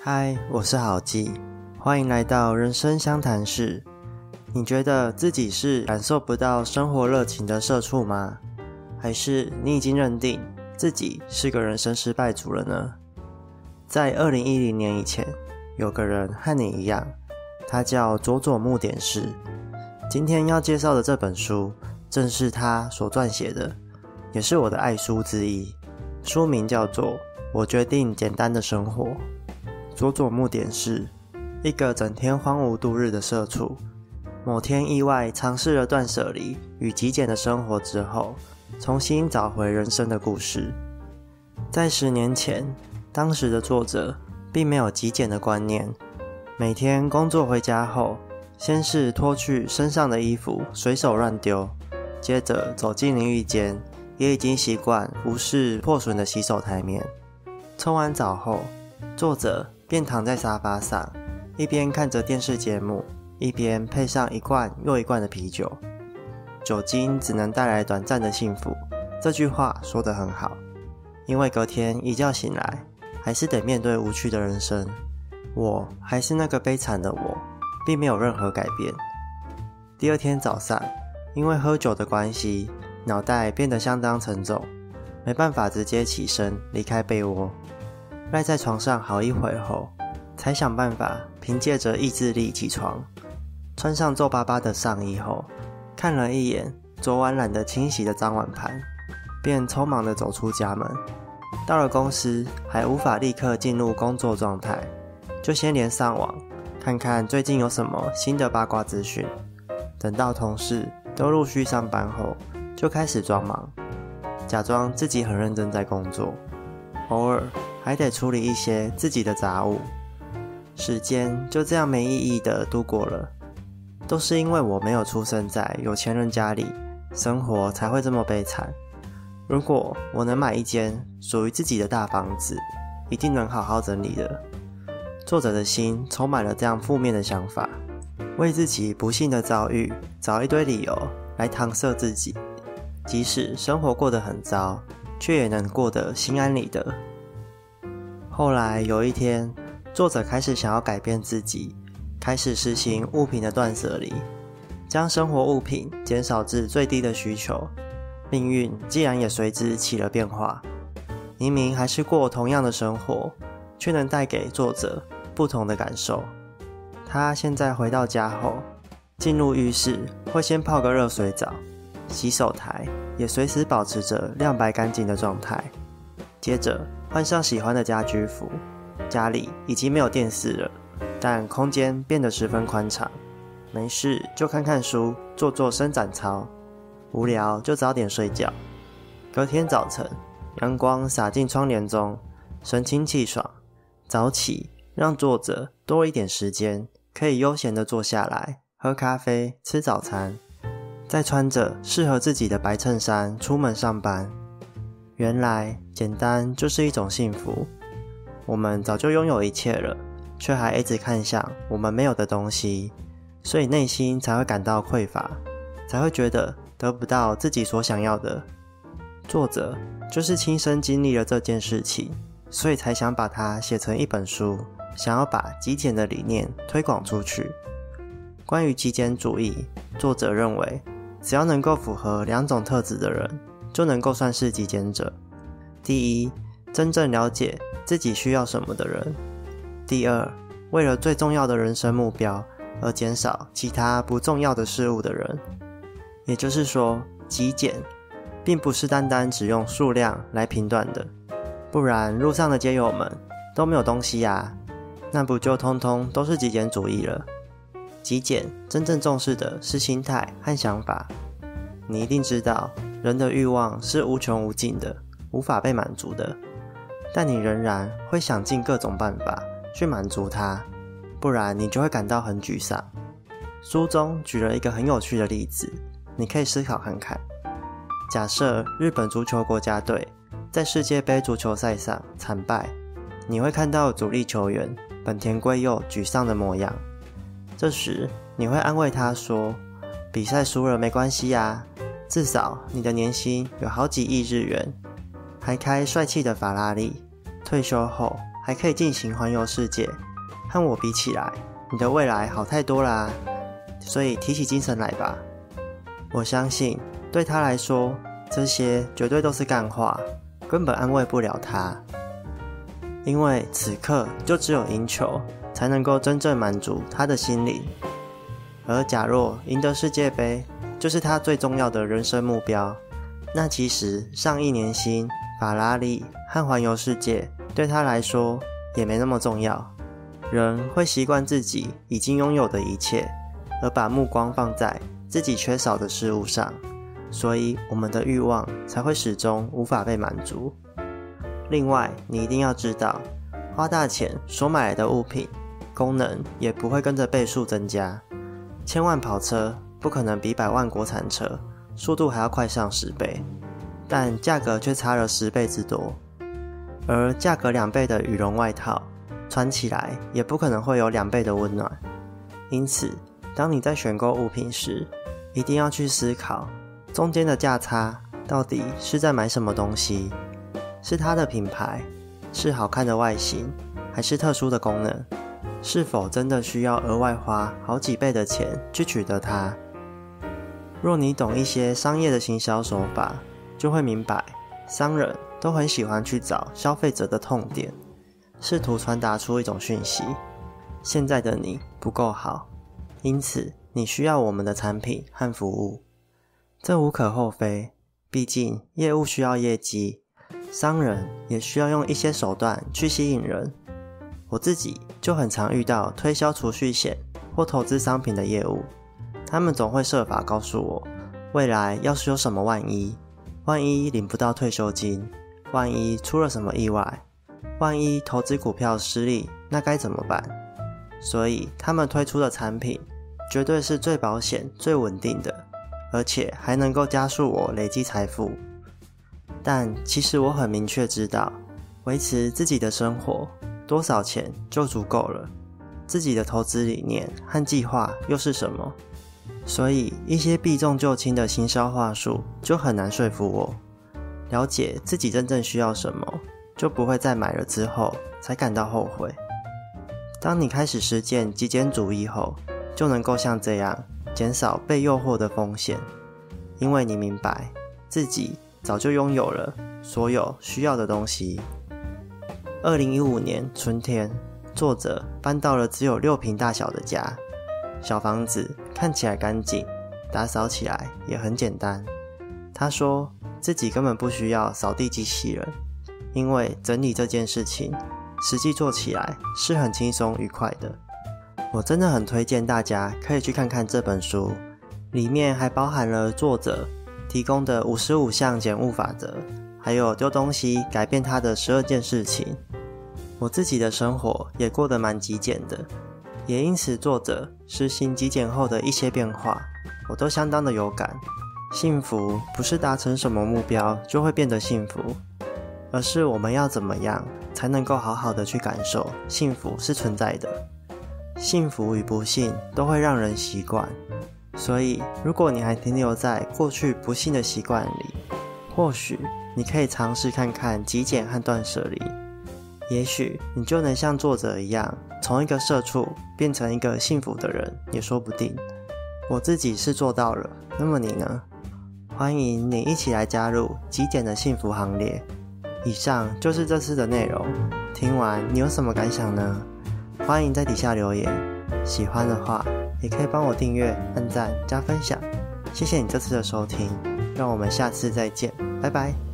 嗨，我是郝记，欢迎来到人生相谈室。你觉得自己是感受不到生活热情的社畜吗？还是你已经认定自己是个人生失败族了呢？在二零一零年以前，有个人和你一样，他叫佐佐木典士。今天要介绍的这本书，正是他所撰写的，也是我的爱书之一。书名叫做《我决定简单的生活》。佐佐木典士，一个整天荒芜度日的社畜，某天意外尝试了断舍离与极简的生活之后，重新找回人生的故事。在十年前，当时的作者并没有极简的观念，每天工作回家后，先是脱去身上的衣服随手乱丢，接着走进淋浴间，也已经习惯无视破损的洗手台面。冲完澡后，作者。便躺在沙发上，一边看着电视节目，一边配上一罐又一罐的啤酒。酒精只能带来短暂的幸福，这句话说得很好。因为隔天一觉醒来，还是得面对无趣的人生。我还是那个悲惨的我，并没有任何改变。第二天早上，因为喝酒的关系，脑袋变得相当沉重，没办法直接起身离开被窝。赖在床上好一会后，才想办法凭借着意志力起床，穿上皱巴巴的上衣后，看了一眼昨晚懒得清洗的脏碗盘，便匆忙地走出家门。到了公司还无法立刻进入工作状态，就先连上网看看最近有什么新的八卦资讯。等到同事都陆续上班后，就开始装忙，假装自己很认真在工作，偶尔。还得处理一些自己的杂物，时间就这样没意义的度过了。都是因为我没有出生在有钱人家里，生活才会这么悲惨。如果我能买一间属于自己的大房子，一定能好好整理的。作者的心充满了这样负面的想法，为自己不幸的遭遇找一堆理由来搪塞自己，即使生活过得很糟，却也能过得心安理得。后来有一天，作者开始想要改变自己，开始实行物品的断舍离，将生活物品减少至最低的需求。命运既然也随之起了变化，明明还是过同样的生活，却能带给作者不同的感受。他现在回到家后，进入浴室会先泡个热水澡，洗手台也随时保持着亮白干净的状态，接着。换上喜欢的家居服，家里已经没有电视了，但空间变得十分宽敞。没事就看看书，做做伸展操；无聊就早点睡觉。隔天早晨，阳光洒进窗帘中，神清气爽。早起让作者多一点时间，可以悠闲地坐下来喝咖啡、吃早餐，再穿着适合自己的白衬衫出门上班。原来简单就是一种幸福。我们早就拥有一切了，却还一直看向我们没有的东西，所以内心才会感到匮乏，才会觉得得不到自己所想要的。作者就是亲身经历了这件事情，所以才想把它写成一本书，想要把极简的理念推广出去。关于极简主义，作者认为，只要能够符合两种特质的人。就能够算是极简者。第一，真正了解自己需要什么的人；第二，为了最重要的人生目标而减少其他不重要的事物的人。也就是说，极简并不是单单只用数量来评断的，不然路上的街友们都没有东西呀，那不就通通都是极简主义了？极简真正重视的是心态和想法。你一定知道。人的欲望是无穷无尽的，无法被满足的，但你仍然会想尽各种办法去满足它，不然你就会感到很沮丧。书中举了一个很有趣的例子，你可以思考看看：假设日本足球国家队在世界杯足球赛上惨败，你会看到主力球员本田圭佑沮丧的模样。这时你会安慰他说：“比赛输了没关系呀。”至少你的年薪有好几亿日元，还开帅气的法拉利，退休后还可以进行环游世界，和我比起来，你的未来好太多啦。所以提起精神来吧。我相信对他来说，这些绝对都是干话，根本安慰不了他。因为此刻就只有赢球，才能够真正满足他的心灵。而假若赢得世界杯就是他最重要的人生目标，那其实上亿年薪、法拉利和环游世界对他来说也没那么重要。人会习惯自己已经拥有的一切，而把目光放在自己缺少的事物上，所以我们的欲望才会始终无法被满足。另外，你一定要知道，花大钱所买的物品，功能也不会跟着倍数增加。千万跑车不可能比百万国产车速度还要快上十倍，但价格却差了十倍之多。而价格两倍的羽绒外套，穿起来也不可能会有两倍的温暖。因此，当你在选购物品时，一定要去思考中间的价差到底是在买什么东西。是它的品牌，是好看的外形，还是特殊的功能？是否真的需要额外花好几倍的钱去取得它？若你懂一些商业的行销手法，就会明白，商人都很喜欢去找消费者的痛点，试图传达出一种讯息：现在的你不够好，因此你需要我们的产品和服务。这无可厚非，毕竟业务需要业绩。商人也需要用一些手段去吸引人。我自己就很常遇到推销储蓄险或投资商品的业务，他们总会设法告诉我，未来要是有什么万一，万一领不到退休金，万一出了什么意外，万一投资股票失利，那该怎么办？所以他们推出的产品绝对是最保险、最稳定的，而且还能够加速我累积财富。但其实我很明确知道，维持自己的生活多少钱就足够了。自己的投资理念和计划又是什么？所以一些避重就轻的行销话术就很难说服我。了解自己真正需要什么，就不会在买了之后才感到后悔。当你开始实践极简主义后，就能够像这样减少被诱惑的风险，因为你明白自己。早就拥有了所有需要的东西。二零一五年春天，作者搬到了只有六平大小的家，小房子看起来干净，打扫起来也很简单。他说自己根本不需要扫地机器人，因为整理这件事情实际做起来是很轻松愉快的。我真的很推荐大家可以去看看这本书，里面还包含了作者。提供的五十五项减物法则，还有丢东西改变它的十二件事情。我自己的生活也过得蛮极简的，也因此作者实行极简后的一些变化，我都相当的有感。幸福不是达成什么目标就会变得幸福，而是我们要怎么样才能够好好的去感受幸福是存在的。幸福与不幸都会让人习惯。所以，如果你还停留在过去不幸的习惯里，或许你可以尝试看看极简和断舍离，也许你就能像作者一样，从一个社畜变成一个幸福的人，也说不定。我自己是做到了，那么你呢？欢迎你一起来加入极简的幸福行列。以上就是这次的内容，听完你有什么感想呢？欢迎在底下留言，喜欢的话。也可以帮我订阅、按赞、加分享，谢谢你这次的收听，让我们下次再见，拜拜。